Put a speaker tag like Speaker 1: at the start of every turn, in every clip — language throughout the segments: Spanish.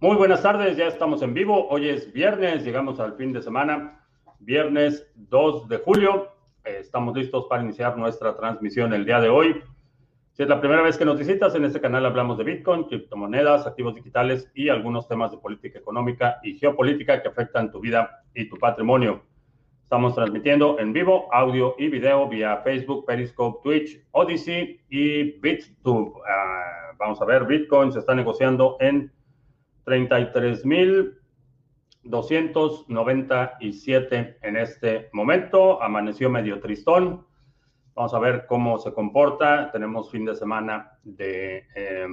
Speaker 1: Muy buenas tardes, ya estamos en vivo. Hoy es viernes, llegamos al fin de semana, viernes 2 de julio. Eh, estamos listos para iniciar nuestra transmisión el día de hoy. Si es la primera vez que nos visitas, en este canal hablamos de Bitcoin, criptomonedas, activos digitales y algunos temas de política económica y geopolítica que afectan tu vida y tu patrimonio. Estamos transmitiendo en vivo audio y video vía Facebook, Periscope, Twitch, Odyssey y BitTube. Uh, vamos a ver, Bitcoin se está negociando en 33.297 en este momento. Amaneció medio tristón. Vamos a ver cómo se comporta. Tenemos fin de semana de eh,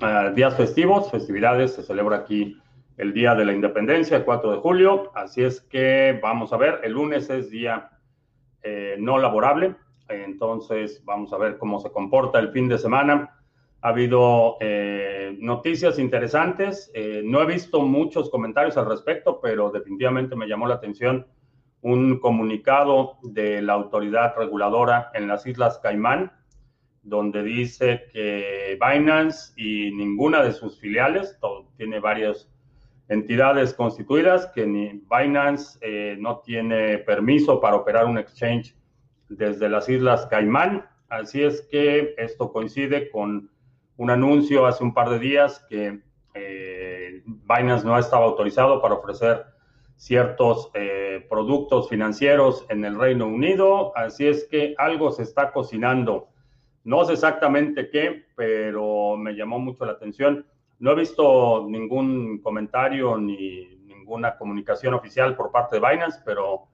Speaker 1: uh, días festivos, festividades. Se celebra aquí el Día de la Independencia, el 4 de julio. Así es que vamos a ver, el lunes es día eh, no laborable, entonces vamos a ver cómo se comporta el fin de semana. Ha habido eh, noticias interesantes, eh, no he visto muchos comentarios al respecto, pero definitivamente me llamó la atención un comunicado de la autoridad reguladora en las Islas Caimán, donde dice que Binance y ninguna de sus filiales, tiene varios entidades constituidas, que ni Binance eh, no tiene permiso para operar un exchange desde las Islas Caimán. Así es que esto coincide con un anuncio hace un par de días que eh, Binance no estaba autorizado para ofrecer ciertos eh, productos financieros en el Reino Unido. Así es que algo se está cocinando. No sé exactamente qué, pero me llamó mucho la atención no he visto ningún comentario ni ninguna comunicación oficial por parte de Binance, pero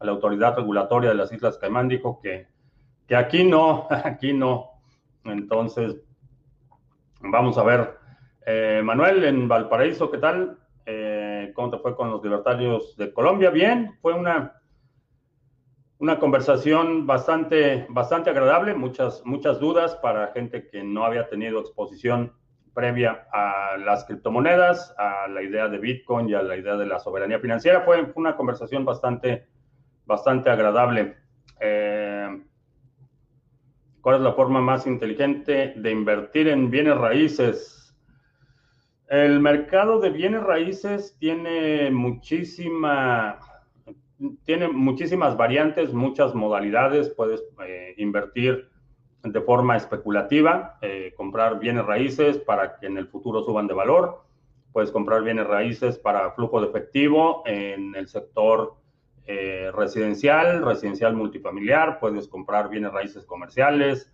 Speaker 1: la autoridad regulatoria de las Islas Caimán dijo que, que aquí no, aquí no. Entonces, vamos a ver. Eh, Manuel, en Valparaíso, ¿qué tal? Eh, ¿Cómo te fue con los libertarios de Colombia? Bien, fue una, una conversación bastante, bastante agradable, muchas, muchas dudas para gente que no había tenido exposición previa a las criptomonedas, a la idea de Bitcoin y a la idea de la soberanía financiera. Fue, una conversación bastante, bastante agradable. Eh, ¿Cuál es la forma más inteligente de invertir en bienes raíces? El mercado de bienes raíces tiene muchísima, tiene muchísimas variantes, muchas modalidades. Puedes eh, invertir de forma especulativa, eh, comprar bienes raíces para que en el futuro suban de valor. Puedes comprar bienes raíces para flujo de efectivo en el sector eh, residencial, residencial multifamiliar. Puedes comprar bienes raíces comerciales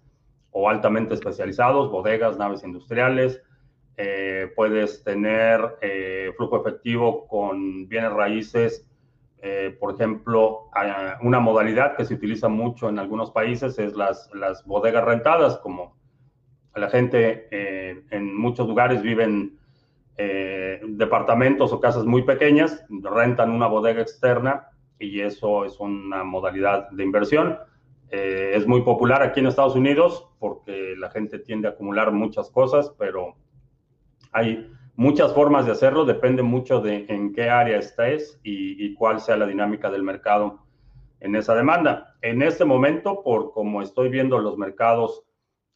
Speaker 1: o altamente especializados, bodegas, naves industriales. Eh, puedes tener flujo efectivo con bienes raíces eh, por ejemplo, una modalidad que se utiliza mucho en algunos países es las, bodegas rentadas, como la gente eh, en muchos lugares viven eh, departamentos o casas muy pequeñas, rentan una bodega externa y eso es una modalidad de inversión. es muy popular aquí en Estados Unidos porque la gente tiende a acumular muchas cosas, pero hay muchas formas de hacerlo, depende mucho de en qué área estés y, cuál sea la dinámica del mercado en esa demanda. En este momento, por como estoy viendo los mercados,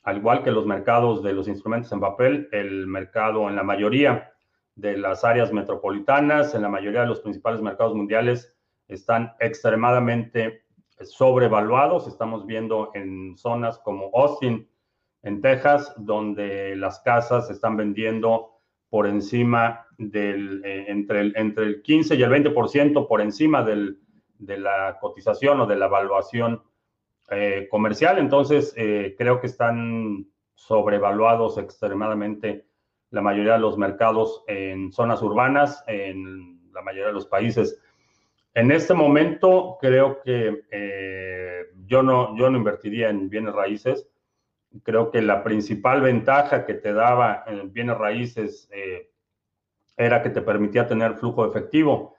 Speaker 1: al igual que los mercados de los instrumentos en papel, el mercado en la mayoría de las áreas metropolitanas, en la mayoría de los principales mercados mundiales, están extremadamente sobrevaluados. Estamos viendo en zonas como Austin, en Texas, donde las casas están vendiendo por encima del, eh, entre, el, entre el 15 y el 20% por encima del, de la cotización o de la evaluación eh, comercial. Entonces, eh, creo que están sobrevaluados extremadamente la mayoría de los mercados en zonas urbanas, en la mayoría de los países. En este momento, creo que yo, no, yo no invertiría en bienes raíces creo que la principal ventaja que te daba en bienes raíces eh, era que te permitía tener flujo efectivo.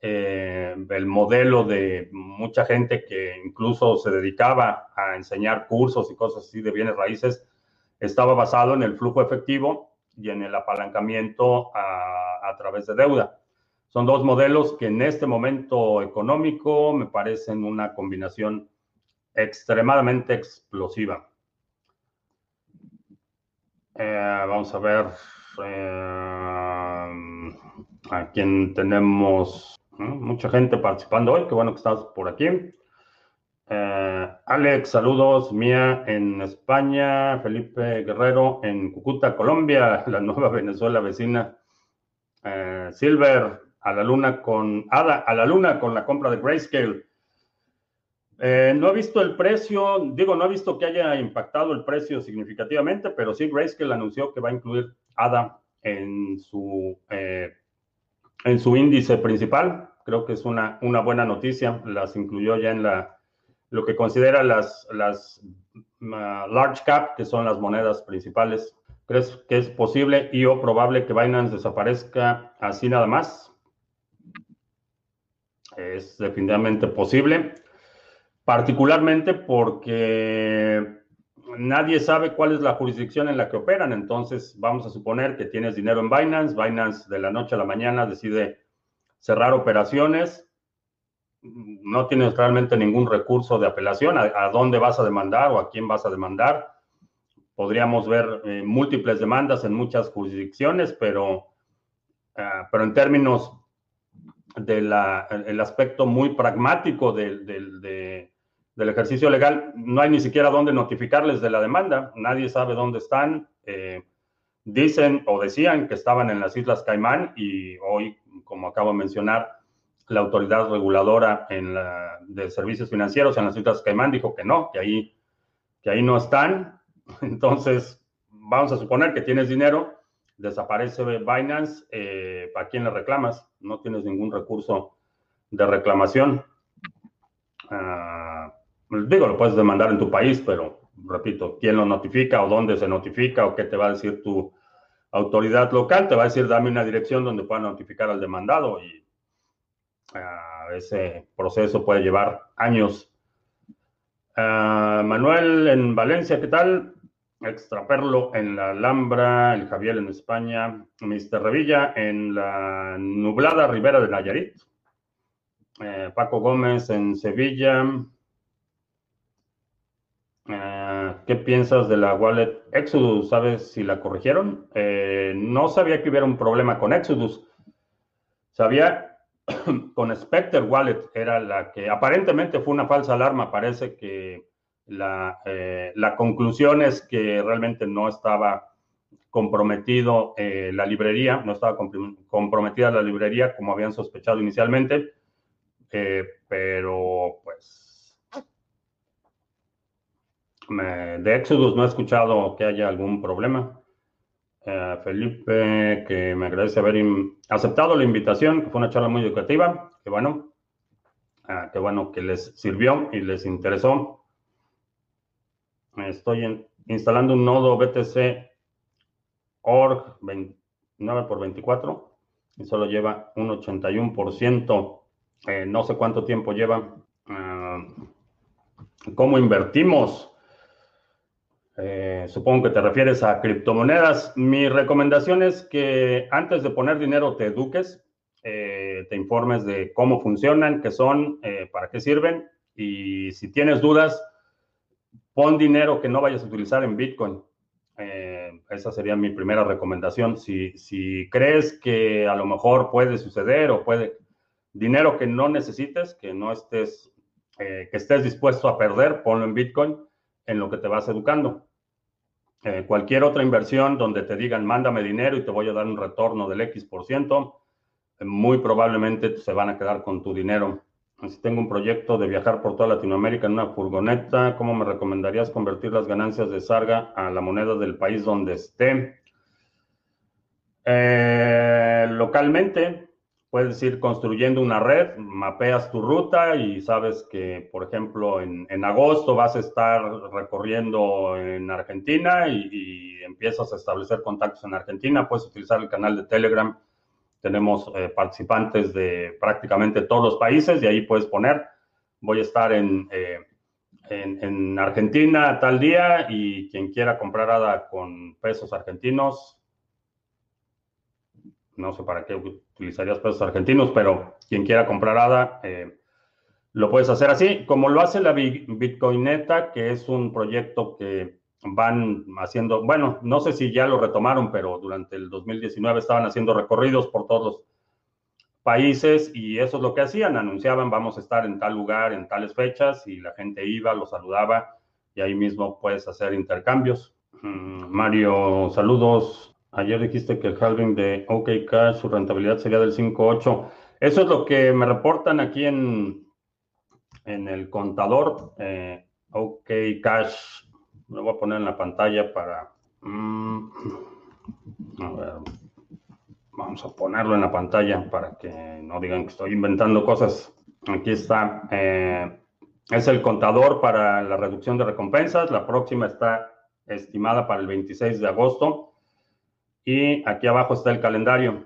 Speaker 1: Eh, el modelo de mucha gente que incluso se dedicaba a enseñar cursos y cosas así de bienes raíces estaba basado en el flujo efectivo y en el apalancamiento a, a través de deuda. Son dos modelos que en este momento económico me parecen una combinación extremadamente explosiva. Eh, vamos a ver. eh, a quien tenemos mucha gente participando hoy. Qué bueno que estás por aquí. Eh, Alex, saludos. Mía en España. Felipe Guerrero en Cúcuta, Colombia, la nueva Venezuela vecina. Silver, a la luna con Ada, a la luna con la compra de Grayscale. Eh, no he visto el precio, digo, no he visto que haya impactado el precio significativamente, pero sí Grayscale anunció que va a incluir ADA en su, eh, en su índice principal. Creo que es una, una buena noticia. Las incluyó ya en la, lo que considera las, las uh, large cap, que son las monedas principales. ¿Crees que es posible y o probable que Binance desaparezca así nada más? Es definitivamente posible particularmente porque nadie sabe cuál es la jurisdicción en la que operan. Entonces, vamos a suponer que tienes dinero en Binance, Binance de la noche a la mañana decide cerrar operaciones, no tienes realmente ningún recurso de apelación, a, dónde vas a demandar o a quién vas a demandar. Podríamos ver eh, múltiples demandas en muchas jurisdicciones, pero, ah, pero en términos del aspecto muy pragmático de, del ejercicio legal, no hay ni siquiera dónde notificarles de la demanda, nadie sabe dónde están. Eh, dicen o decían que estaban en las Islas Caimán y hoy, como acabo de mencionar, la autoridad reguladora en la, de servicios financieros en las Islas Caimán dijo que no, que ahí, que ahí no están. Entonces, vamos a suponer que tienes dinero, desaparece Binance, eh, ¿para quién le reclamas? No tienes ningún recurso de reclamación. Ah, digo, lo puedes demandar en tu país, pero repito, quién lo notifica o dónde se notifica o qué te va a decir tu autoridad local, te va a decir dame una dirección donde pueda notificar al demandado y uh, ese proceso puede llevar años. Uh, Manuel en Valencia, ¿qué tal? Extraperlo en la Alhambra, el Javier en España, Mr. Revilla en la nublada Ribera de Nayarit, eh, Paco Gómez en Sevilla, eh, ¿Qué piensas de la wallet Exodus? ¿Sabes si la corrigieron? Eh, no sabía que hubiera un problema con Exodus. Sabía con Spectre Wallet, era la que aparentemente fue una falsa alarma. Parece que la, eh, la conclusión es que realmente no estaba comprometido la librería, no estaba comprometida la librería como habían sospechado inicialmente, pero pues de Exodus no he escuchado que haya algún problema. Eh, Felipe, que me agradece haber aceptado la invitación, que fue una charla muy educativa. Que bueno, uh, qué bueno que les sirvió y les interesó. Estoy instalando un nodo BTC org 9 por 24 y solo lleva un 81%. Eh, no sé cuánto tiempo lleva. Uh, ¿Cómo invertimos? Eh, supongo que te refieres a criptomonedas. Mi recomendación es que antes de poner dinero te eduques, eh, te informes de cómo funcionan, qué son, para qué sirven y si tienes dudas, pon dinero que no vayas a utilizar en Bitcoin. esa sería mi primera recomendación. Si, crees que a lo mejor puede suceder o puede dinero que no necesites, que no estés, que estés dispuesto a perder, ponlo en Bitcoin en lo que te vas educando. Eh, cualquier otra inversión donde te digan, mándame dinero y te voy a dar un retorno del X por ciento, eh, muy probablemente se van a quedar con tu dinero. Si tengo un proyecto de viajar por toda Latinoamérica en una furgoneta, ¿cómo me recomendarías convertir las ganancias de Sarga a la moneda del país donde esté? Eh, localmente, puedes ir construyendo una red, mapeas tu ruta y sabes que, por ejemplo, en, agosto vas a estar recorriendo en Argentina y, empiezas a establecer contactos en Argentina. Puedes utilizar el canal de Telegram. Tenemos eh, participantes de prácticamente todos los países y ahí puedes poner, voy a estar en, eh, en, en Argentina tal día y quien quiera comprar ADA con pesos argentinos, no sé para qué utilizarías pesos argentinos, pero quien quiera comprar ADA, eh, lo puedes hacer así, como lo hace la Bitcoineta, que es un proyecto que van haciendo, bueno, no sé si ya lo retomaron, pero durante el 2019 estaban haciendo recorridos por todos los países y eso es lo que hacían, anunciaban vamos a estar en tal lugar en tales fechas y la gente iba, lo saludaba y ahí mismo puedes hacer intercambios. Mm, Mario, saludos. Ayer dijiste que el halving de OK Cash, su rentabilidad sería del 5.8. Eso es lo que me reportan aquí en, en el contador. Eh, OK Cash, lo voy a poner en la pantalla para... Mm, a ver, vamos a ponerlo en la pantalla para que no digan que estoy inventando cosas. Aquí está. Eh, es el contador para la reducción de recompensas. La próxima está estimada para el 26 de agosto. Y aquí abajo está el calendario.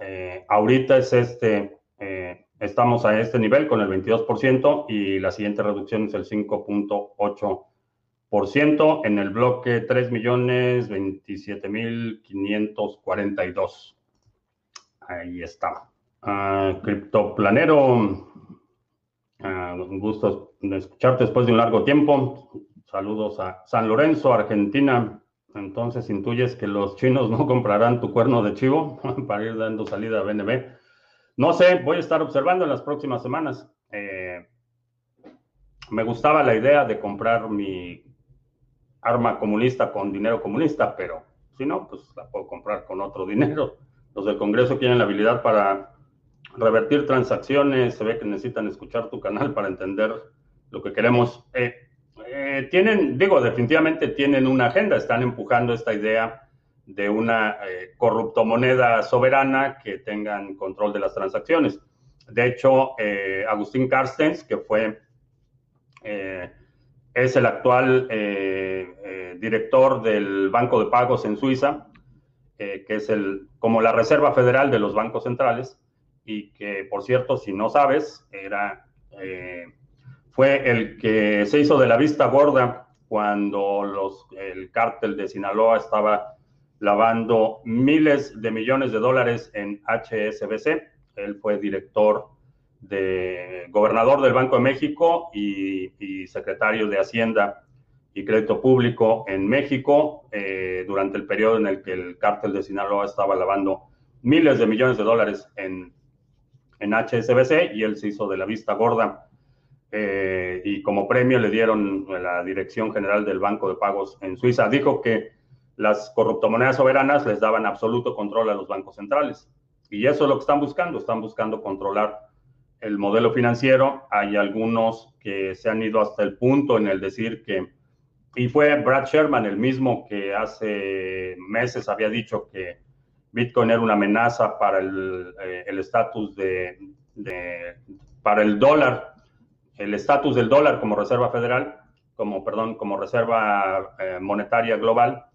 Speaker 1: Eh, ahorita es este, eh, estamos a este nivel con el 22% y la siguiente reducción es el 5.8% en el bloque 3.027.542. Ahí está. Uh, criptoplanero, uh, un gusto escucharte después de un largo tiempo. Saludos a San Lorenzo, Argentina. Entonces intuyes que los chinos no comprarán tu cuerno de chivo para ir dando salida a BNB. No sé, voy a estar observando en las próximas semanas. Eh, me gustaba la idea de comprar mi arma comunista con dinero comunista, pero si no, pues la puedo comprar con otro dinero. Los del Congreso tienen la habilidad para revertir transacciones. Se ve que necesitan escuchar tu canal para entender lo que queremos. Eh, eh, tienen, digo, definitivamente tienen una agenda, están empujando esta idea de una eh, corrupto moneda soberana que tengan control de las transacciones. De hecho, eh, Agustín Carstens, que fue, es el actual director del Banco de Pagos en Suiza, que es el, como la Reserva Federal de los bancos centrales, y que, por cierto, si no sabes, era fue el que se hizo de la vista gorda cuando los, el cártel de Sinaloa estaba lavando miles de millones de dólares en HSBC. Él fue director de gobernador del Banco de México y, secretario de Hacienda y Crédito Público en México eh, durante el periodo en el que el cártel de Sinaloa estaba lavando miles de millones de dólares en, en HSBC y él se hizo de la vista gorda eh, y como premio le dieron la Dirección General del Banco de Pagos en Suiza. Dijo que las corruptomonedas soberanas les daban absoluto control a los bancos centrales. Y eso es lo que están buscando. Están buscando controlar el modelo financiero. Hay algunos que se han ido hasta el punto en el decir que, y fue Brad Sherman el mismo que hace meses había dicho que Bitcoin era una amenaza para el eh, estatus de, de, para el dólar el estatus del dólar como reserva federal, como, perdón, como reserva eh, monetaria global,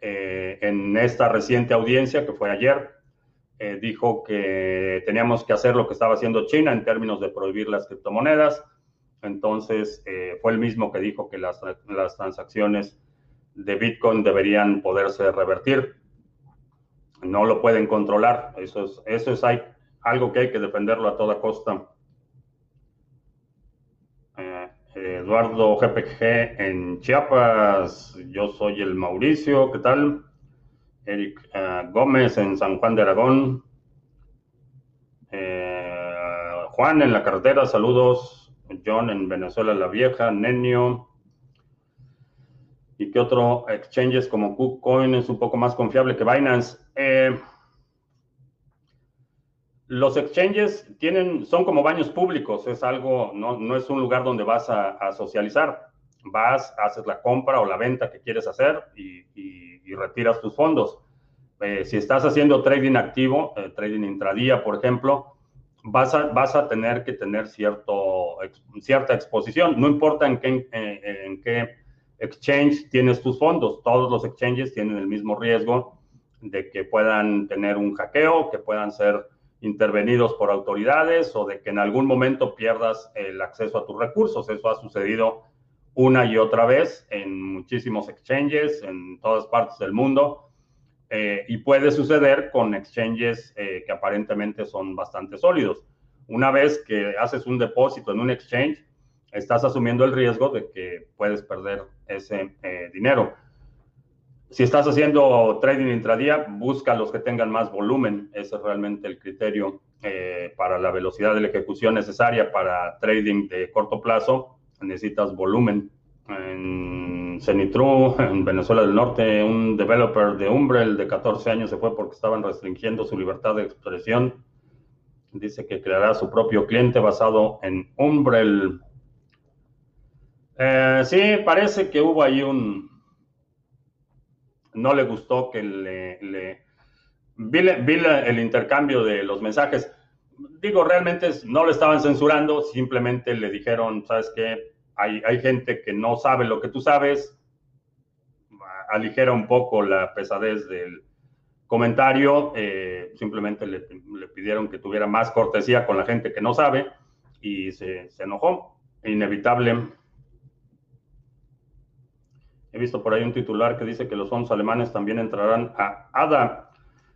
Speaker 1: eh, en esta reciente audiencia que fue ayer, eh, dijo que teníamos que hacer lo que estaba haciendo China en términos de prohibir las criptomonedas. Entonces, fue el mismo que dijo que las, las transacciones de Bitcoin deberían poderse revertir. No lo pueden controlar. Eso es, hay, algo que hay que defenderlo a toda costa. Eduardo GPG en Chiapas. Yo soy el Mauricio, ¿qué tal? Eric eh, Gómez en San Juan de Aragón. Eh, Juan en la carretera, saludos. John en Venezuela la Vieja, Nenio. ¿Y qué otro exchanges como KuCoin es un poco más confiable que Binance? Eh, los exchanges tienen, son como baños públicos, es algo, no, no es un lugar donde vas a, socializar. Vas, haces la compra o la venta que quieres hacer y, retiras tus fondos. Eh, si estás haciendo trading activo, eh, trading intradía, por ejemplo, vas a, vas a tener que tener cierto, cierta exposición. No importa en qué, en qué exchange tienes tus fondos, todos los exchanges tienen el mismo riesgo de que puedan tener un hackeo, que puedan ser intervenidos por autoridades o de que en algún momento pierdas el acceso a tus recursos. Eso ha sucedido una y otra vez en muchísimos exchanges en todas partes del mundo eh, y puede suceder con exchanges eh, que aparentemente son bastante sólidos. Una vez que haces un depósito en un exchange, estás asumiendo el riesgo de que puedes perder ese eh, dinero. Si estás haciendo trading intradía, busca los que tengan más volumen. Ese es realmente el criterio para la velocidad de la ejecución necesaria para trading de corto plazo. Necesitas volumen. En Cenitru, en Venezuela del Norte, un developer de Umbrel de 14 años se fue porque estaban restringiendo su libertad de expresión. Dice que creará su propio cliente basado en Umbrel. Eh, sí, parece que hubo ahí un, no le gustó que le... le vi, el intercambio de los mensajes. Digo, realmente no lo estaban censurando, simplemente le dijeron, sabes qué, hay, hay gente que no sabe lo que tú sabes, aligera un poco la pesadez del comentario, eh, simplemente le, le, pidieron que tuviera más cortesía con la gente que no sabe y se, se enojó. Inevitable He visto por ahí un titular que dice que los fondos alemanes también entrarán a ADA.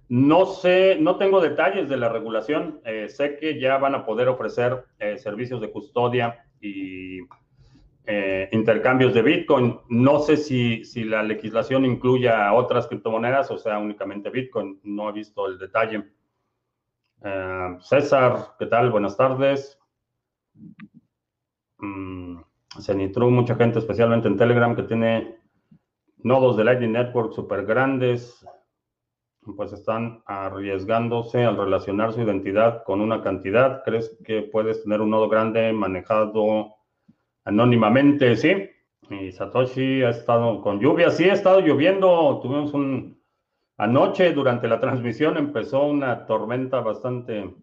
Speaker 1: No sé, no tengo detalles de la regulación. Eh, sé que ya van a poder ofrecer eh, servicios de custodia y eh, intercambios de Bitcoin. No sé si, si la legislación incluya otras criptomonedas o sea únicamente Bitcoin. No he visto el detalle. César, ¿qué tal? Buenas tardes. Mm, Cenitru, mucha gente, especialmente en Telegram, que tiene nodos de Lightning Network súper grandes, pues están arriesgándose al relacionar su identidad con una cantidad. ¿Crees que puedes tener un nodo grande manejado anónimamente? Sí. Y Satoshi ha estado con lluvia. Sí, ha estado lloviendo. Tuvimos un... Anoche, durante la transmisión, empezó una tormenta bastante,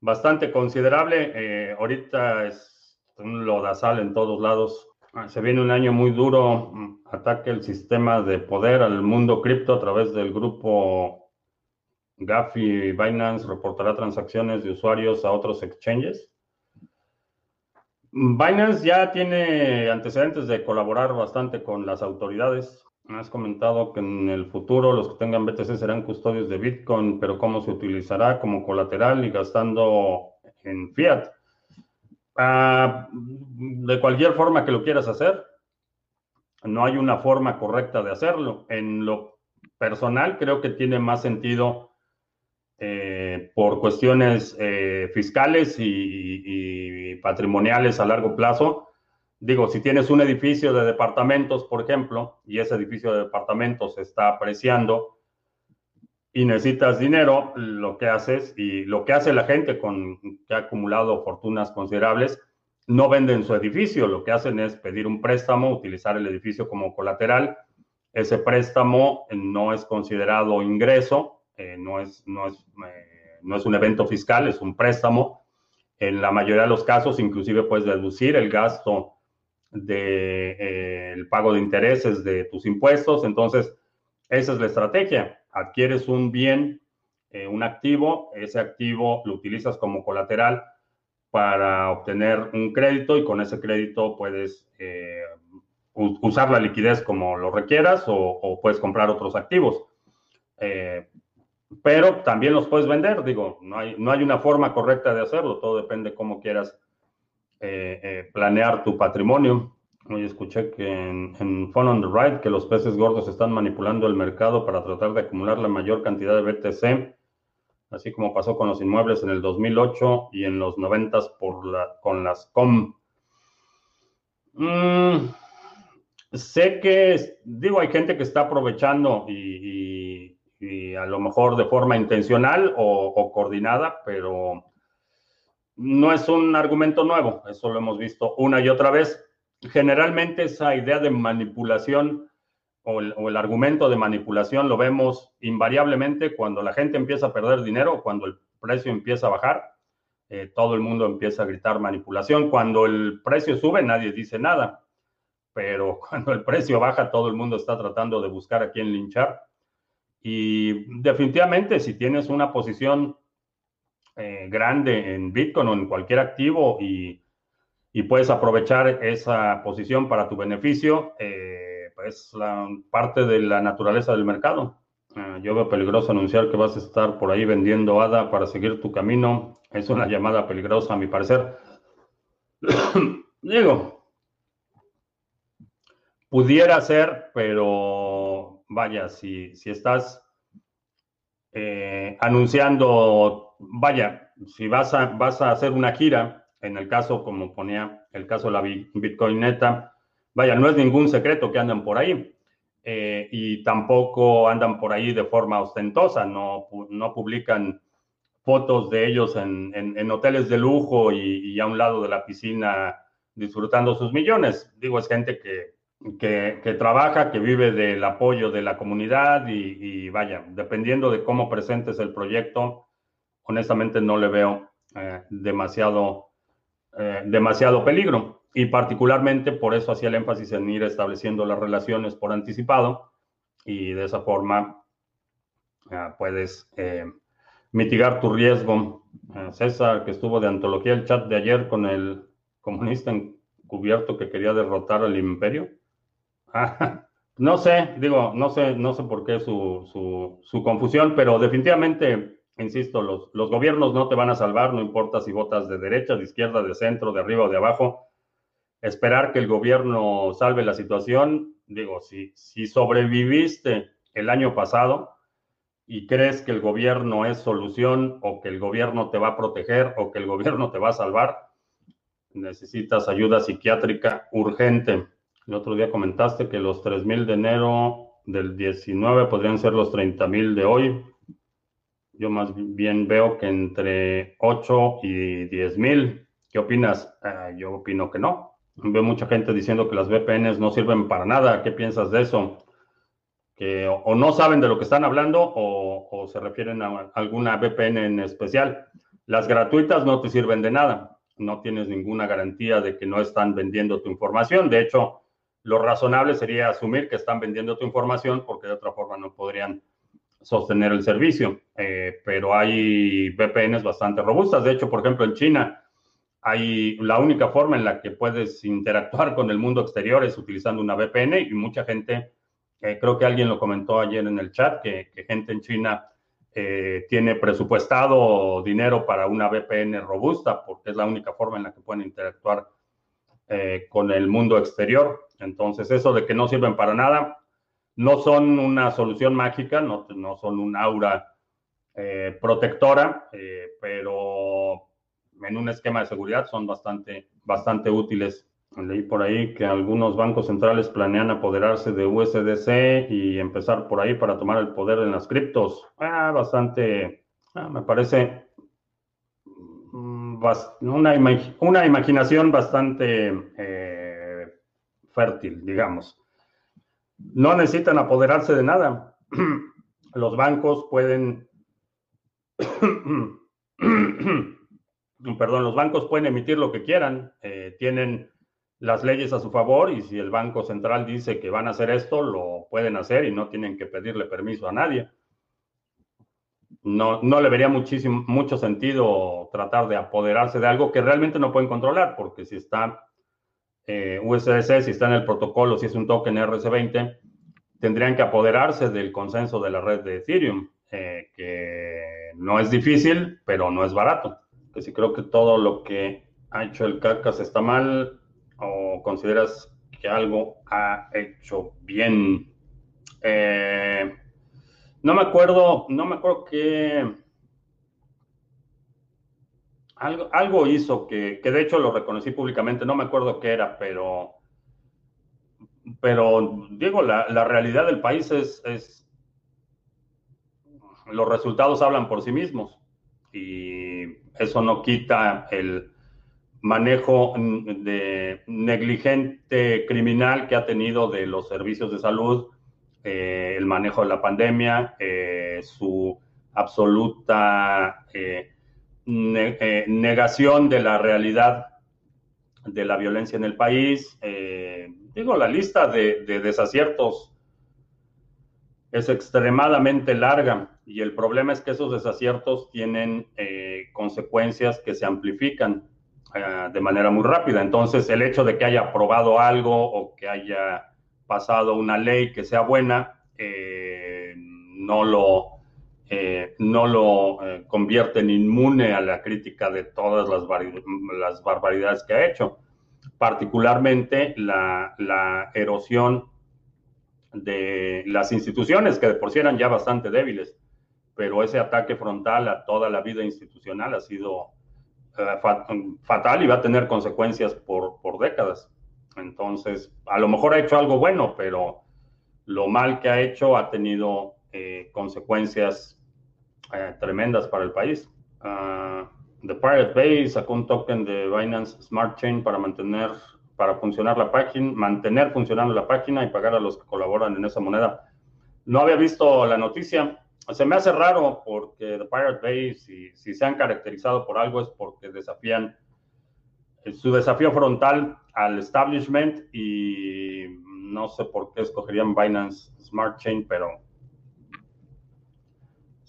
Speaker 1: bastante considerable. Eh, ahorita es un lodazal en todos lados. Ah, se viene un año muy duro. Mm, ataque el sistema de poder al mundo cripto a través del grupo Gafi Binance reportará transacciones de usuarios a otros exchanges. Binance ya tiene antecedentes de colaborar bastante con las autoridades. Has comentado que en el futuro los que tengan BTC serán custodios de Bitcoin, pero ¿cómo se utilizará como colateral y gastando en fiat? Ah, de cualquier forma que lo quieras hacer, no hay una forma correcta de hacerlo. En lo personal, creo que tiene más sentido eh, por cuestiones eh, fiscales y, patrimoniales a largo plazo. Digo, si tienes un edificio de departamentos, por ejemplo, y ese edificio de departamentos se está apreciando, y necesitas dinero, lo que haces y lo que hace la gente con que ha acumulado fortunas considerables, no venden su edificio, lo que hacen es pedir un préstamo, utilizar el edificio como colateral. Ese préstamo no es considerado ingreso, eh, no, es, no, es, eh, no es un evento fiscal, es un préstamo. En la mayoría de los casos, inclusive puedes deducir el gasto del de, eh, el pago de intereses de tus impuestos. Entonces, esa es la estrategia adquieres un bien, eh, un activo, ese activo lo utilizas como colateral para obtener un crédito y con ese crédito puedes eh, usar la liquidez como lo requieras o, puedes comprar otros activos. Eh, pero también los puedes vender, digo, no hay, no hay una forma correcta de hacerlo, todo depende cómo quieras planear tu patrimonio. Hoy escuché que en, en Fun on the Ride que los peces gordos están manipulando el mercado para tratar de acumular la mayor cantidad de BTC, así como pasó con los inmuebles en el 2008 y en los 90 por con las COM. Mm, sé que, digo, hay gente que está aprovechando y, a lo mejor de forma intencional o coordinada, pero no es un argumento nuevo, eso lo hemos visto una y otra vez generalmente esa idea de manipulación o el, argumento de manipulación lo vemos invariablemente cuando la gente empieza a perder dinero, cuando el precio empieza a bajar, eh, todo el mundo empieza a gritar manipulación. Cuando el precio sube, nadie dice nada, pero cuando el precio baja, todo el mundo está tratando de buscar a quién linchar. Y definitivamente, si tienes una posición eh, grande en Bitcoin o en cualquier activo y y puedes aprovechar esa posición para tu beneficio, eh, pues la parte de la naturaleza del mercado. Eh, yo veo peligroso anunciar que vas a estar por ahí vendiendo ADA para seguir tu camino. Es una llamada peligrosa, a mi parecer. Digo, pudiera ser, pero vaya, si, si estás eh, anunciando, vaya, si vas a, vas a hacer una gira, en el caso, como ponía el caso de la Bitcoin neta, vaya, no es ningún secreto que andan por ahí. Eh, y tampoco andan por ahí de forma ostentosa, no, no publican fotos de ellos en, en, hoteles de lujo y, a un lado de la piscina disfrutando sus millones. Digo, es gente que, que, trabaja, que vive del apoyo de la comunidad y, y, vaya, dependiendo de cómo presentes el proyecto, honestamente no le veo eh, demasiado, eh, demasiado peligro y particularmente por eso hacía el énfasis en ir estableciendo las relaciones por anticipado y de esa forma ah, puedes eh, mitigar tu riesgo. César, que estuvo de antología el chat de ayer con el comunista encubierto que quería derrotar al imperio. Ah, no sé, digo, no sé, no sé por qué su, su confusión, pero definitivamente, insisto, los, los gobiernos no te van a salvar, no importa si votas de derecha, de izquierda, de centro, de arriba o de abajo esperar que el gobierno salve la situación. Digo, si, si sobreviviste el año pasado y crees que el gobierno es solución o que el gobierno te va a proteger o que el gobierno te va a salvar, necesitas ayuda psiquiátrica urgente. El otro día comentaste que los 3 mil de enero del 19 podrían ser los 30 mil de hoy. Yo más bien veo que entre 8 y 10 mil. ¿Qué opinas? Eh, yo opino que no. Veo mucha gente diciendo que las VPNs no sirven para nada. ¿Qué piensas de eso? Que o, no saben de lo que están hablando o, se refieren a alguna VPN en especial. Las gratuitas no te sirven de nada. No tienes ninguna garantía de que no están vendiendo tu información. De hecho, lo razonable sería asumir que están vendiendo tu información porque de otra forma no podrían sostener el servicio. Eh, pero hay VPNs bastante robustas. De hecho, por ejemplo, en China hay la única forma en la que puedes interactuar con el mundo exterior es utilizando una VPN y mucha gente, eh, creo que alguien lo comentó ayer en el chat, que, gente en China eh, tiene presupuestado dinero para una VPN robusta porque es la única forma en la que pueden interactuar con el mundo exterior. Entonces, eso de que no sirven para nada, no son una solución mágica, no, no son un aura protectora, pero en un esquema de seguridad son bastante, bastante útiles. Leí por ahí que algunos bancos centrales planean apoderarse de USDC y empezar por ahí para tomar el poder en las criptos. Ah, bastante, ah, me parece mm, una, una imaginación bastante eh, fértil, digamos. No necesitan apoderarse de nada. Los bancos pueden perdón, los bancos pueden emitir lo que quieran, eh, tienen las leyes a su favor y si el Banco Central dice que van a hacer esto, lo pueden hacer y no tienen que pedirle permiso a nadie. No, no le vería muchísimo, mucho sentido tratar de apoderarse de algo que realmente no pueden controlar, porque si está eh, USDC, si está en el protocolo, si es un token RC20, tendrían que apoderarse del consenso de la red de Ethereum, eh, que no es difícil, pero no es barato que si creo que todo lo que ha hecho el CACAS está mal o consideras que algo ha hecho bien. Eh, no me acuerdo, no me acuerdo que algo, hizo que, que, de hecho lo reconocí públicamente, no me acuerdo qué era, pero, pero digo, la, la realidad del país es, es, los resultados hablan por sí mismos y eso no quita el manejo de negligente criminal que ha tenido de los servicios de salud, eh, el manejo de la pandemia, eh, su absoluta eh, negación de la realidad de la violencia en el país. digo, la lista de desaciertos es extremadamente larga y el problema es que esos desaciertos tienen eh, consecuencias que se amplifican eh, de manera muy rápida. Entonces, el hecho de que haya aprobado algo o que haya pasado una ley que sea buena, eh, no, lo, eh, no lo eh, convierte en inmune a la crítica de todas las, barbaridades que ha hecho, particularmente la, erosión de las instituciones, que de por sí eran ya bastante débiles, pero ese ataque frontal a toda la vida institucional ha sido eh, fatal y va a tener consecuencias por décadas. Entonces, a lo mejor ha hecho algo bueno, pero lo mal que ha hecho ha tenido eh, consecuencias eh, tremendas para el país. Uh, The Pirate Bay sacó un token de Binance Smart Chain para mantener, para funcionar la página, mantener funcionando la página y pagar a los que colaboran en esa moneda. No había visto la noticia. Se me hace raro porque The Pirate Bay, si, si se han caracterizado por algo, es porque desafían eh, su desafío frontal al establishment y no sé por qué escogerían Binance Smart Chain, pero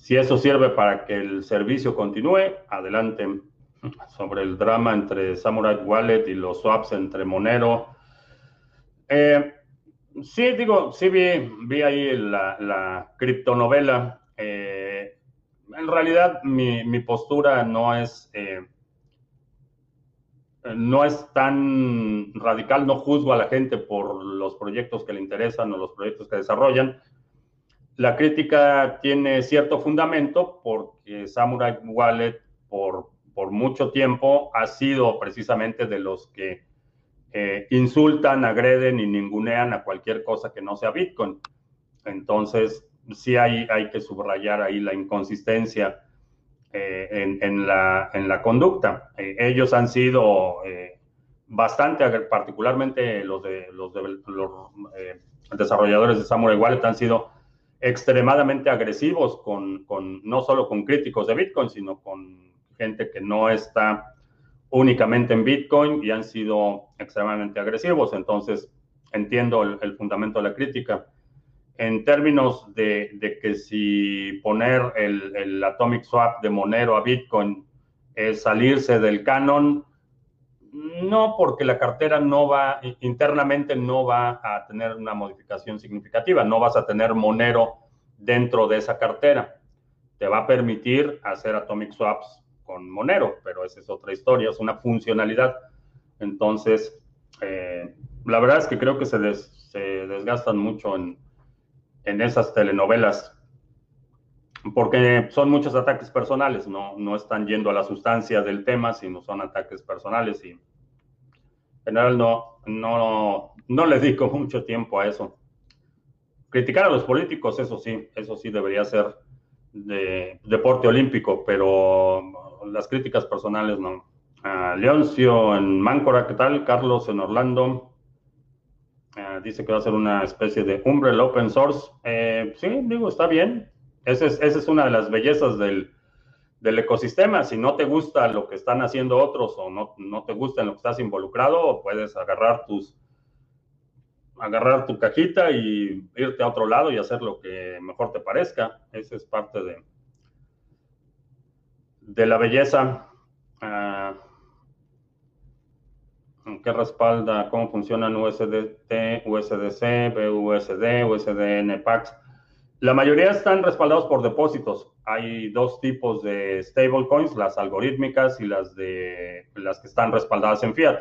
Speaker 1: si eso sirve para que el servicio continúe, adelante. Sobre el drama entre Samurai Wallet y los swaps entre Monero. Eh, sí, digo, sí vi, vi ahí la, la criptonovela. Eh, en realidad, mi, mi, postura no es, eh, no es tan radical, no juzgo a la gente por los proyectos que le interesan o los proyectos que desarrollan la crítica tiene cierto fundamento porque Samurai Wallet por, por mucho tiempo ha sido precisamente de los que eh, insultan, agreden y ningunean a cualquier cosa que no sea Bitcoin. Entonces, sí hay, hay que subrayar ahí la inconsistencia eh, en, la, en, la, conducta. Eh, ellos han sido bastante, particularmente los, de, los, de, los desarrolladores de Samurai Wallet han sido extremadamente agresivos con, con, no solo con críticos de Bitcoin, sino con gente que no está únicamente en Bitcoin y han sido extremadamente agresivos. Entonces, entiendo el, fundamento de la crítica. En términos de, de que si poner el, el, Atomic Swap de Monero a Bitcoin es salirse del canon, no, porque la cartera no va, internamente no va a tener una modificación significativa, no vas a tener Monero dentro de esa cartera. Te va a permitir hacer atomic swaps con Monero, pero esa es otra historia, es una funcionalidad. Entonces, eh, la verdad es que creo que se, desgastan mucho en, en, esas telenovelas, porque son muchos ataques personales, no, no están yendo a la sustancia del tema, sino son ataques personales y en general no, no, no le dedico mucho tiempo a eso. Criticar a los políticos, eso sí, eso sí debería ser de deporte olímpico, pero las críticas personales no. Leoncio en Máncora, ¿qué tal? Carlos en Orlando. Ah, dice que va a ser una especie de Umbrella Open Source. Eh, sí, digo, está bien. Esa es, una de las bellezas del, del ecosistema. Si no te gusta lo que están haciendo otros o no, no te gusta en lo que estás involucrado, puedes agarrar tus agarrar tu cajita y irte a otro lado y hacer lo que mejor te parezca. Esa es parte de, de la belleza. Uh, ¿Qué respalda? ¿Cómo funcionan USDT, USDC, BUSD, USDN, PAX? La mayoría están respaldados por depósitos. Hay dos tipos de stablecoins, las algorítmicas y las de las que están respaldadas en fiat.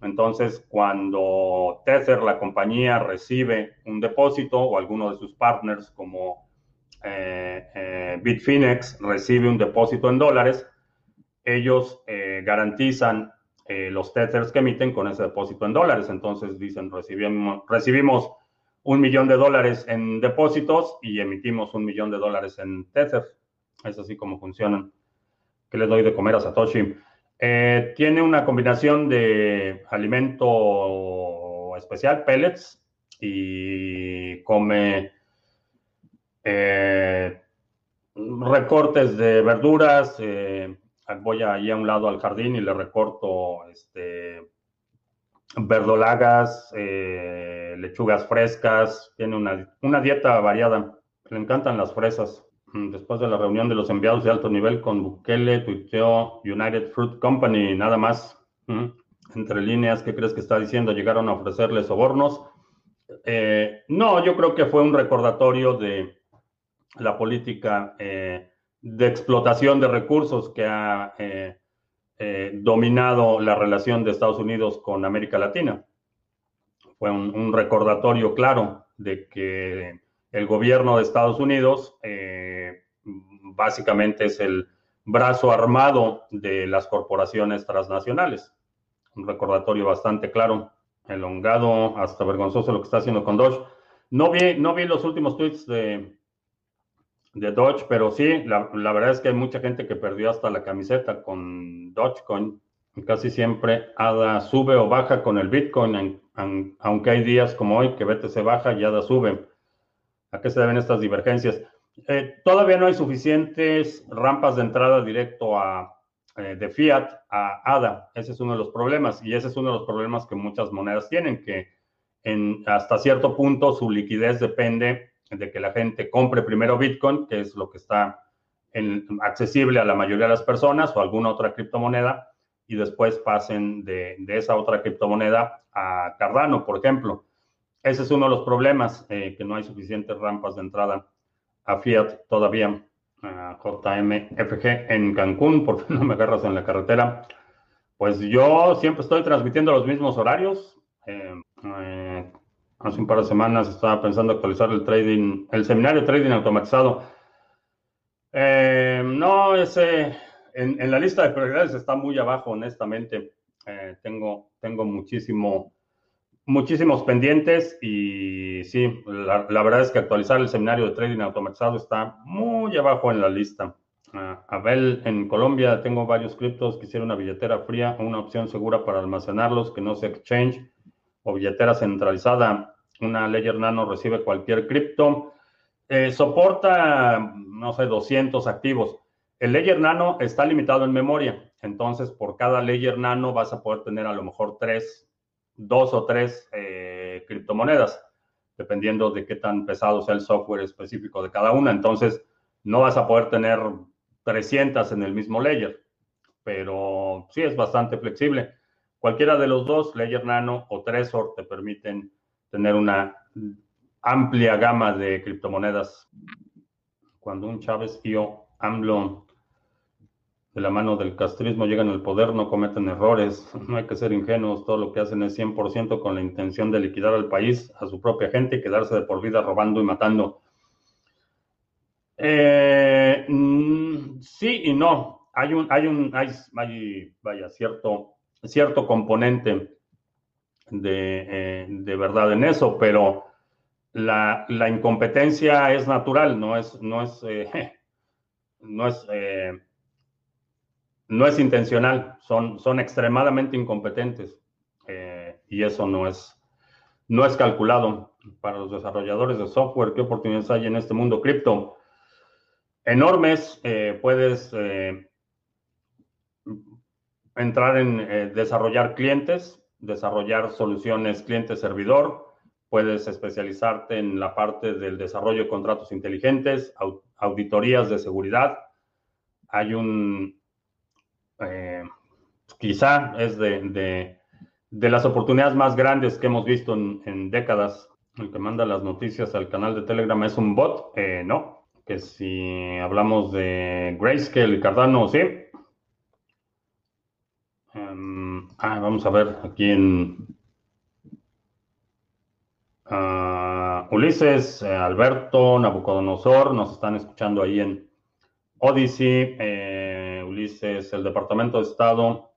Speaker 1: Entonces, cuando Tether, la compañía, recibe un depósito o alguno de sus partners como eh, eh, Bitfinex recibe un depósito en dólares, ellos eh, garantizan los Tethers que emiten con ese depósito en dólares. Entonces dicen, recibimos, recibimos un millón de dólares en depósitos y emitimos un millón de dólares en Tether. Es así como funcionan. ¿Qué le doy de comer a Satoshi? Eh, tiene una combinación de alimento especial, pellets, y come eh, recortes de verduras. Eh, voy ahí a un lado al jardín y le recorto este, verdolagas, eh, lechugas frescas, tiene una, una, dieta variada. Le encantan las fresas. Mm, después de la reunión de los enviados de alto nivel con Bukele, tuiteó United Fruit Company, nada más. Mm, entre líneas, ¿qué crees que está diciendo? ¿Llegaron a ofrecerle sobornos? Eh, no, yo creo que fue un recordatorio de, la política eh, de explotación de recursos que ha eh, dominado la relación de Estados Unidos con América Latina. Fue un, recordatorio claro de que el gobierno de Estados Unidos básicamente es el brazo armado de las corporaciones transnacionales. Un recordatorio bastante claro, elongado, hasta vergonzoso lo que está haciendo con Dodge. No vi, no vi los últimos tweets de, de Dodge, pero sí, la, verdad es que hay mucha gente que perdió hasta la camiseta con Dogecoin. Casi siempre ADA sube o baja con el Bitcoin, aunque hay días como hoy que BTC baja y ADA sube. ¿A qué se deben estas divergencias? Eh, todavía no hay suficientes rampas de entrada directo a, eh, de fiat a ADA. Ese es uno de los problemas y ese es uno de los problemas que muchas monedas tienen, que en, hasta cierto punto su liquidez depende de que la gente compre primero Bitcoin, que es lo que está accesible a la mayoría de las personas, o alguna otra criptomoneda, y después pasen de, esa otra criptomoneda a Cardano, por ejemplo. Ese es uno de los problemas, eh, que no hay suficientes rampas de entrada a Fiat todavía. JMFG en Cancún, porque no me agarras en la carretera? Pues yo siempre estoy transmitiendo los mismos horarios. Eh, eh, hace un par de semanas estaba pensando actualizar el trading, el seminario trading automatizado. Eh, no, ese en, la lista de prioridades está muy abajo, honestamente. Eh, tengo, tengo muchísimo, muchísimos pendientes y sí, la, verdad es que actualizar el seminario de trading automatizado está muy abajo en la lista. Uh, Abel, en Colombia tengo varios criptos, quisiera una billetera fría una opción segura para almacenarlos que no sea exchange o billetera centralizada. Una Ledger Nano recibe cualquier cripto. Eh, soporta, no sé, 200 activos. El Ledger Nano está limitado en memoria. Entonces, por cada Ledger Nano vas a poder tener a lo mejor tres, dos o tres eh, criptomonedas, dependiendo de qué tan pesado sea el software específico de cada una. Entonces, no vas a poder tener 300 en el mismo Ledger, pero sí es bastante flexible. Cualquiera de los dos, Ledger Nano o Trezor, te permiten tener una amplia gama de criptomonedas. Cuando un Chávez y AMLO de la mano del castrismo llegan al poder, no cometen errores, no hay que ser ingenuos, todo lo que hacen es 100% con la intención de liquidar al país, a su propia gente y quedarse de por vida robando y matando. Eh, mm, sí y no. Hay un, hay un, hay, vaya, cierto cierto componente de, eh, verdad en eso, pero la, incompetencia es natural, no es, no es, eh, no es, eh, no es intencional, son, son extremadamente incompetentes y eso no es, no es calculado para los desarrolladores de software. ¿Qué oportunidades hay en este mundo cripto? Enormes, puedes entrar en eh, desarrollar clientes, desarrollar soluciones cliente-servidor. Puedes especializarte en la parte del desarrollo de contratos inteligentes, auditorías de seguridad. Hay un, eh, quizá es de, las oportunidades más grandes que hemos visto en, décadas. El que manda las noticias al canal de Telegram es un bot. Eh, no, que si hablamos de Grayscale Cardano, sí, ah, vamos a ver aquí en ah, Ulises, eh, Alberto, Nabucodonosor, nos están escuchando ahí en Odyssey. Eh, Ulises, el Departamento de Estado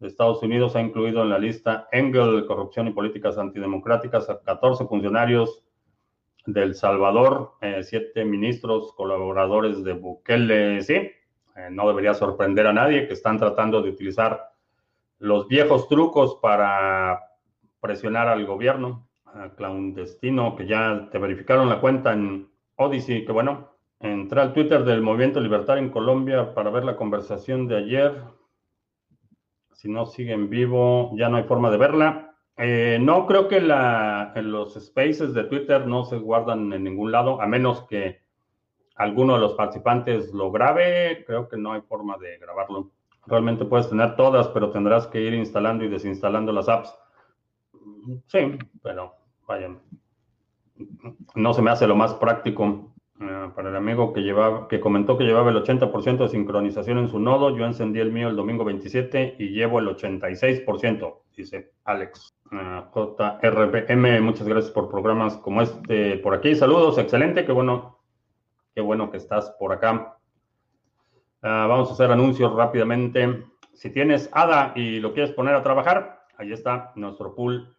Speaker 1: de Estados Unidos ha incluido en la lista Engel, corrupción y políticas antidemocráticas a 14 funcionarios de El Salvador, 7 eh, ministros colaboradores de Bukele, sí. no debería sorprender a nadie que están tratando de utilizar los viejos trucos para presionar al gobierno clandestino, que ya te verificaron la cuenta en Odyssey, que bueno, entré al Twitter del Movimiento Libertario en Colombia para ver la conversación de ayer. Si no sigue en vivo, ya no hay forma de verla. Eh, no creo que la, en los spaces de Twitter no se guardan en ningún lado, a menos que alguno de los participantes lo grabe. Creo que no hay forma de grabarlo. Realmente puedes tener todas, pero tendrás que ir instalando y desinstalando las apps. Sí, pero vaya, no se me hace lo más práctico. Ah, para el amigo que, llevaba, que comentó que llevaba el 80% de sincronización en su nodo, yo encendí el mío el domingo 27 y llevo el 86%, dice Alex. Ah, JRBM, muchas gracias por programas como este por aquí. Saludos, excelente, qué bueno, qué bueno que estás por acá. Ah, vamos a hacer anuncios rápidamente. Si tienes ADA y lo quieres poner a trabajar, ahí está nuestro pool.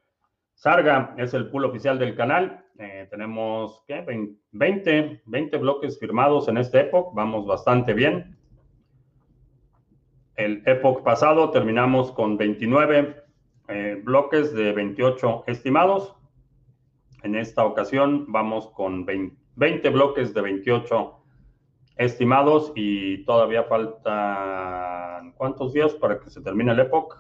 Speaker 1: Sarga es el pool oficial del canal. Eh, tenemos ¿qué? 20, 20 bloques firmados en este Epoch. Vamos bastante bien. El Epoch pasado terminamos con 29 eh, bloques de 28 estimados. En esta ocasión vamos con 20, bloques de 28 estimados y todavía faltan cuántos días para que se termine el Epoch.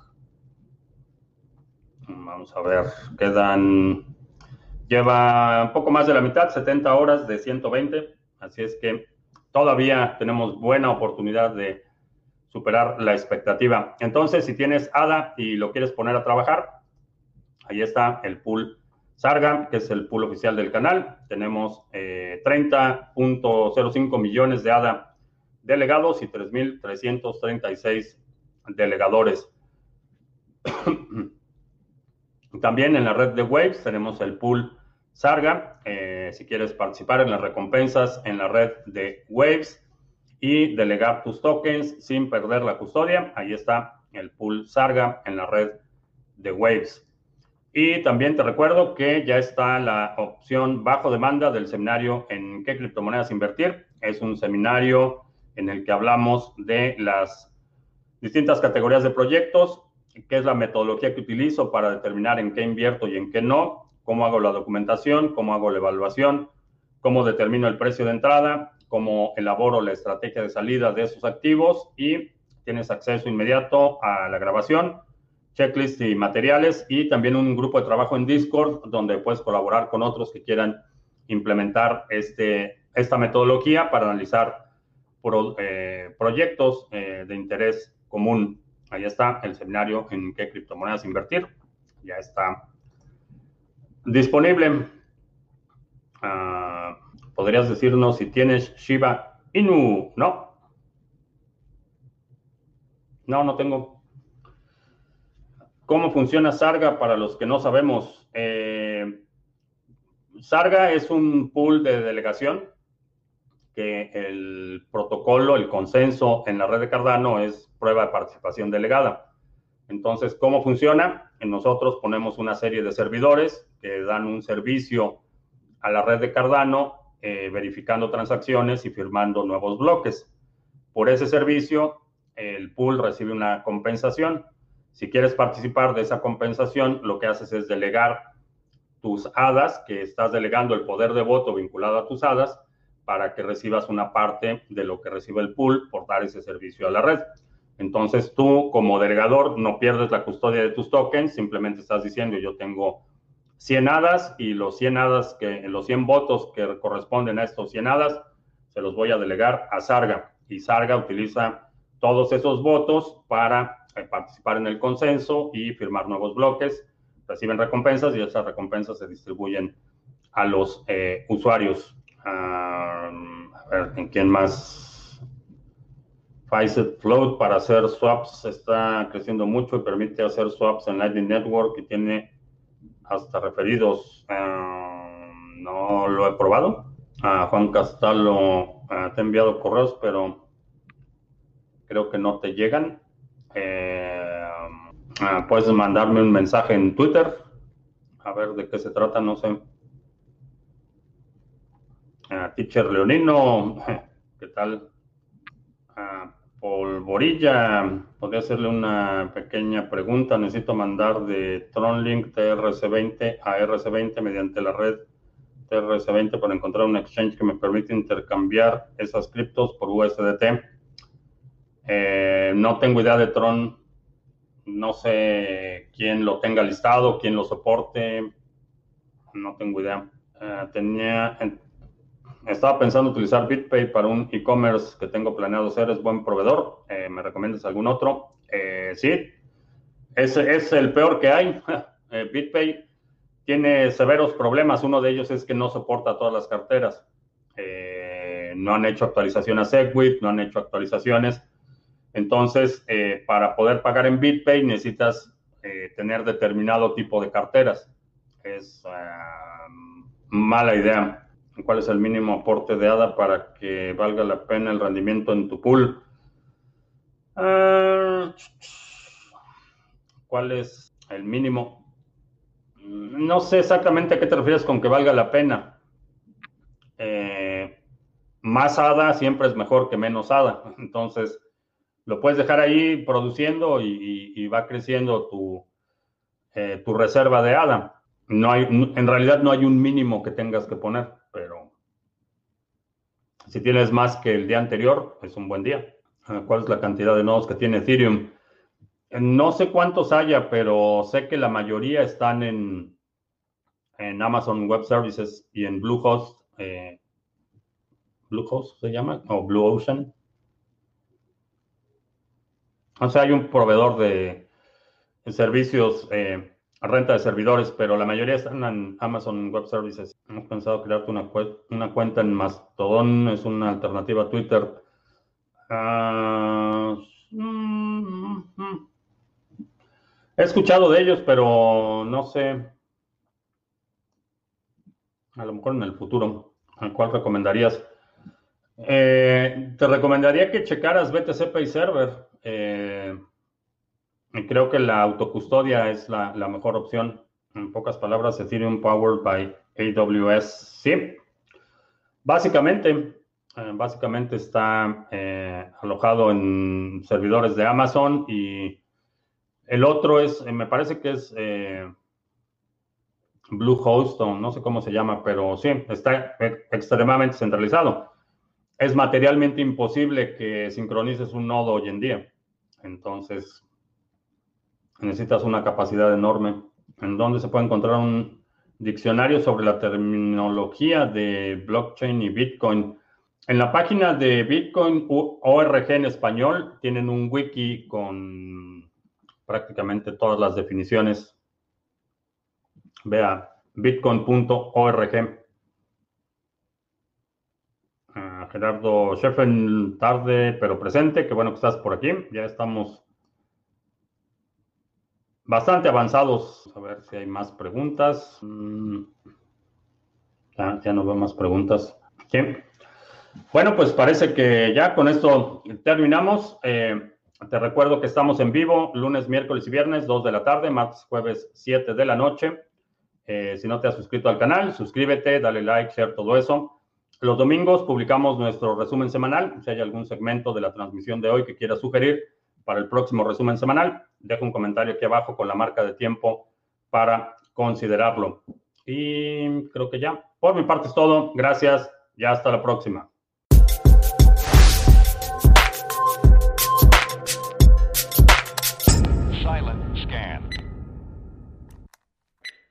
Speaker 1: Vamos a ver, quedan Lleva un poco más de la mitad, 70 horas de 120. Así es que todavía tenemos buena oportunidad de superar la expectativa. Entonces, si tienes ADA y lo quieres poner a trabajar, ahí está el pool Sarga, que es el pool oficial del canal. Tenemos 30.05 eh, millones de ADA delegados y 3.336 delegadores. También en la red de Waves tenemos el pool Sarga. Eh, si quieres participar en las recompensas en la red de Waves y delegar tus tokens sin perder la custodia, ahí está el pool Sarga en la red de Waves. Y también te recuerdo que ya está la opción bajo demanda del seminario en qué criptomonedas invertir. Es un seminario en el que hablamos de las distintas categorías de proyectos qué es la metodología que utilizo para determinar en qué invierto y en qué no, cómo hago la documentación, cómo hago la evaluación, cómo determino el precio de entrada, cómo elaboro la estrategia de salida de esos activos y tienes acceso inmediato a la grabación, checklist y materiales y también un grupo de trabajo en Discord donde puedes colaborar con otros que quieran implementar este, esta metodología para analizar eh, proyectos eh, de interés común Ahí está el seminario en qué criptomonedas invertir. Ya está disponible. Ah, ¿Podrías decirnos si tienes Shiba Inu? No. No, no tengo. ¿Cómo funciona Sarga para los que no sabemos? Eh, Sarga es un pool de delegación que el protocolo, el consenso en la red de Cardano es prueba de participación delegada. Entonces, ¿cómo funciona? Nosotros ponemos una serie de servidores que dan un servicio a la red de Cardano, eh, verificando transacciones y firmando nuevos bloques. Por ese servicio, el pool recibe una compensación. Si quieres participar de esa compensación, lo que haces es delegar tus hadas, que estás delegando el poder de voto vinculado a tus hadas, para que recibas una parte de lo que recibe el pool por dar ese servicio a la red. Entonces tú como delegador no pierdes la custodia de tus tokens, simplemente estás diciendo yo tengo 100 hadas y los 100 hadas que los 100 votos que corresponden a estos 100 hadas se los voy a delegar a Sarga y Sarga utiliza todos esos votos para participar en el consenso y firmar nuevos bloques, reciben recompensas y esas recompensas se distribuyen a los eh, usuarios. a ver, ¿en quién más? Facet Float para hacer swaps está creciendo mucho y permite hacer swaps en Lightning Network y tiene hasta referidos. No lo he probado. Juan Castalo eh, te ha enviado correos, pero creo que no te llegan. Eh, puedes mandarme un mensaje en Twitter. A ver de qué se trata, no sé. Teacher Leonino, ¿qué tal? Polvorilla, podría hacerle una pequeña pregunta. Necesito mandar de TronLink TRC20 a RC20 mediante la red TRC20 para encontrar un exchange que me permite intercambiar esas criptos por USDT. Eh, no tengo idea de Tron. No sé quién lo tenga listado, quién lo soporte. No tengo idea. Eh, tenía, estaba pensando utilizar BitPay para un e-commerce que tengo planeado hacer. Es buen proveedor. Eh, ¿Me recomiendas algún otro? Eh, sí. Es, el peor que hay. BitPay tiene severos problemas. Uno de ellos es que no soporta todas las carteras. no han hecho actualización a Segwit, no han hecho actualizaciones. Entonces, para poder pagar en BitPay necesitas tener determinado tipo de carteras. Es mala idea. ¿Cuál es el mínimo aporte de ADA para que valga la pena el rendimiento en tu pool? ¿Cuál es el mínimo? No sé exactamente a qué te refieres con que valga la pena. Eh, más ADA siempre es mejor que menos ADA. Entonces, lo puedes dejar ahí produciendo y, va creciendo tu, eh, tu reserva de ADA. No hay, en realidad no hay un mínimo que tengas que poner, pero si tienes más que el día anterior, es un buen día. Ah, ¿Cuál es la cantidad de nodos que tiene Ethereum? No sé cuántos haya, pero sé que la mayoría están en, en Amazon Web Services y en Bluehost. Eh, Bluehost se llama, o Blue Ocean. O sea, hay un proveedor de servicios eh, renta de servidores, pero la mayoría están en Amazon Web Services. Hemos pensado crearte una, una cuenta en Mastodon, es una alternativa a Twitter. Ah, mm, mm. he escuchado de ellos, pero no sé. A lo mejor en el futuro. ¿A cuál recomendarías? Eh, te recomendaría que checaras BTC Pay Server. Eh, creo que la autocustodia es la, mejor opción. En pocas palabras, Ethereum Powered by AWS. Sí. Básicamente, eh, básicamente está eh, alojado en servidores de Amazon y el otro es, me parece que es Bluehost o no sé cómo se llama, pero sí, está extremadamente centralizado. Es materialmente imposible que sincronices un nodo hoy en día. Entonces, necesitas una capacidad enorme. En donde se puede encontrar un diccionario sobre la terminología de blockchain y Bitcoin. En la página de Bitcoin ORG en español tienen un wiki con prácticamente todas las definiciones. Vea bitcoin.org. Gerardo Sheffen, tarde pero presente. Qué bueno que estás por aquí. Ya estamos bastante avanzados. A ver si hay más preguntas. Mm. Ya, no veo más preguntas. Bueno, pues parece que ya con esto terminamos. Eh, te recuerdo que estamos en vivo lunes, miércoles y viernes, 2 de la tarde, martes, jueves, 7 de la noche. Eh, si no te has suscrito al canal, suscríbete, dale like, share, todo eso. Los domingos publicamos nuestro resumen semanal. Si hay algún segmento de la transmisión de hoy que quieras sugerir, para el próximo resumen semanal. Dejo un comentario aquí abajo con la marca de tiempo para considerarlo. Y creo que ya, por mi parte es todo. Gracias y hasta la próxima.